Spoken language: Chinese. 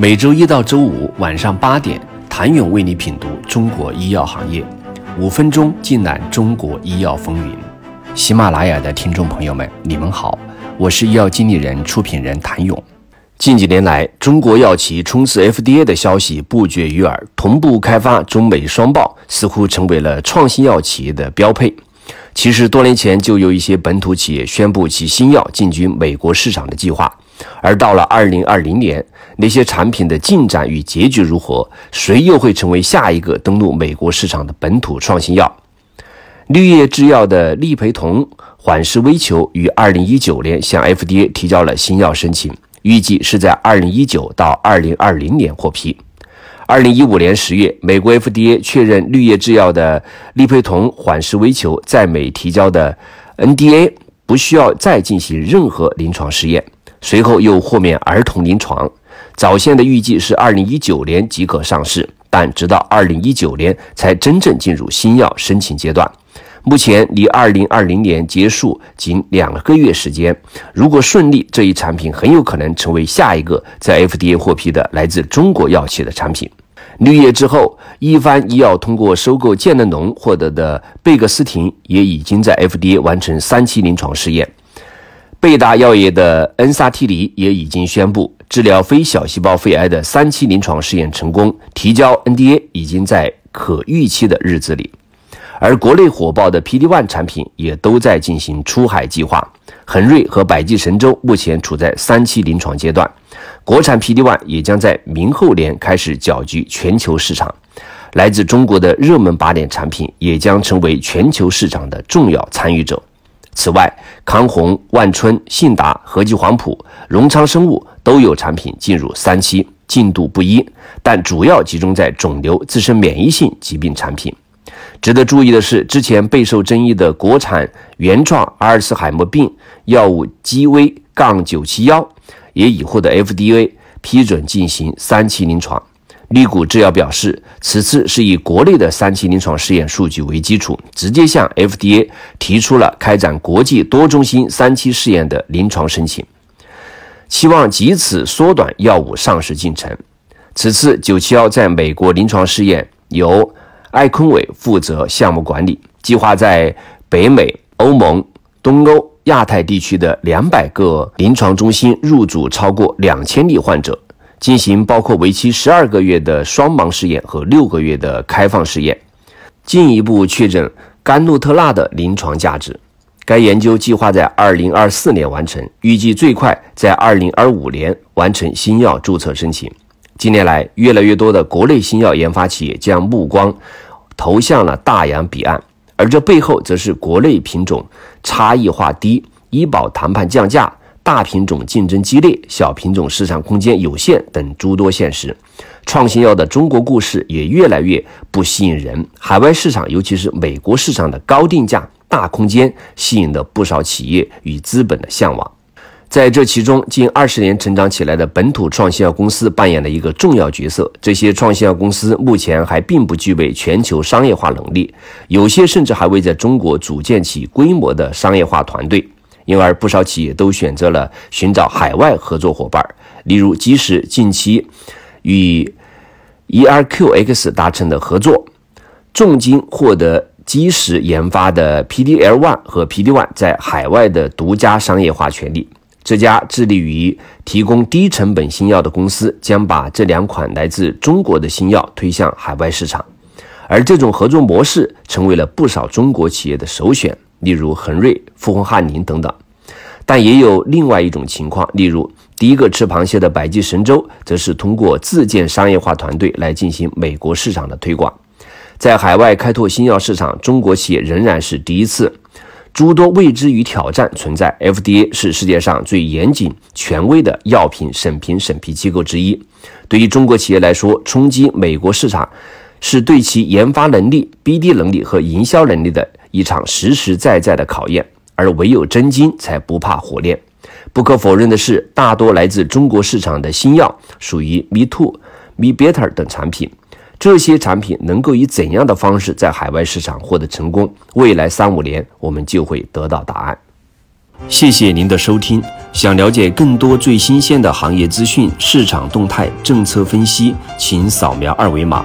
每周一到周五晚上八点，谭勇为你品读中国医药行业，五分钟尽览中国医药风云。喜马拉雅的听众朋友们，你们好，我是医药经理人、出品人谭勇。近几年来，中国药企冲刺 FDA 的消息不绝于耳，同步开发中美双报似乎成为了创新药企业的标配。其实多年前就有一些本土企业宣布其新药进军美国市场的计划。而到了二零二零年，那些产品的进展与结局如何？谁又会成为下一个登陆美国市场的本土创新药？绿叶制药的利培酮缓释微球于二零一九年向 FDA 提交了新药申请，预计是在二零一九到二零二零年获批。二零一五年十月，美国 FDA 确认绿叶制药的利培酮缓释微球在美提交的 NDA 不需要再进行任何临床试验。随后又豁免儿童临床，早先的预计是二零一九年即可上市，但直到二零一九年才真正进入新药申请阶段。目前离二零二零年结束仅两个月时间，如果顺利，这一产品很有可能成为下一个在 FDA 获批的来自中国药企的产品。绿叶之后，一帆医药通过收购健能农获得的贝格斯汀也已经在 FDA 完成三期临床试验。贝达药业的恩萨替尼也已经宣布治疗非小细胞肺癌的三期临床试验成功，提交 NDA 已经在可预期的日子里。而国内火爆的 PD-1 产品也都在进行出海计划，恒瑞和百济神州目前处在三期临床阶段，国产 PD-1 也将在明后年开始搅局全球市场。来自中国的热门靶点产品也将成为全球市场的重要参与者。此外，康弘、万春、信达、和记黄埔、荣昌生物都有产品进入三期，进度不一，但主要集中在肿瘤、自身免疫性疾病产品。值得注意的是，之前备受争议的国产原创阿尔茨海默病药物 G V 杠九七幺，也已获得 FDA 批准进行三期临床。利谷制药表示，此次是以国内的三期临床试验数据为基础，直接向 FDA 提出了开展国际多中心三期试验的临床申请，期望借此缩短药物上市进程。此次九七幺在美国临床试验由艾坤伟负责项目管理，计划在北美、欧盟、东欧、亚太地区的两百个临床中心入组超过两千例患者。进行包括为期十二个月的双盲试验和六个月的开放试验，进一步确诊甘露特钠的临床价值。该研究计划在二零二四年完成，预计最快在二零二五年完成新药注册申请。近年来，越来越多的国内新药研发企业将目光投向了大洋彼岸，而这背后则是国内品种差异化低、医保谈判降价。大品种竞争激烈，小品种市场空间有限等诸多现实，创新药的中国故事也越来越不吸引人。海外市场，尤其是美国市场的高定价、大空间，吸引了不少企业与资本的向往。在这其中，近二十年成长起来的本土创新药公司扮演了一个重要角色。这些创新药公司目前还并不具备全球商业化能力，有些甚至还未在中国组建起规模的商业化团队。因而，不少企业都选择了寻找海外合作伙伴，例如基石近期与 ERQX 达成的合作，重金获得基石研发的 PDL1 和 PD1 在海外的独家商业化权利。这家致力于提供低成本新药的公司将把这两款来自中国的新药推向海外市场，而这种合作模式成为了不少中国企业的首选。例如恒瑞、富宏汉林等等，但也有另外一种情况，例如第一个吃螃蟹的百济神州，则是通过自建商业化团队来进行美国市场的推广。在海外开拓新药市场，中国企业仍然是第一次，诸多未知与挑战存在。FDA 是世界上最严谨、权威的药品审评审批机构之一，对于中国企业来说，冲击美国市场是对其研发能力、BD 能力和营销能力的。一场实实在在的考验，而唯有真金才不怕火炼。不可否认的是，大多来自中国市场的新药属于 Me Too、Me Better 等产品。这些产品能够以怎样的方式在海外市场获得成功？未来三五年，我们就会得到答案。谢谢您的收听。想了解更多最新鲜的行业资讯、市场动态、政策分析，请扫描二维码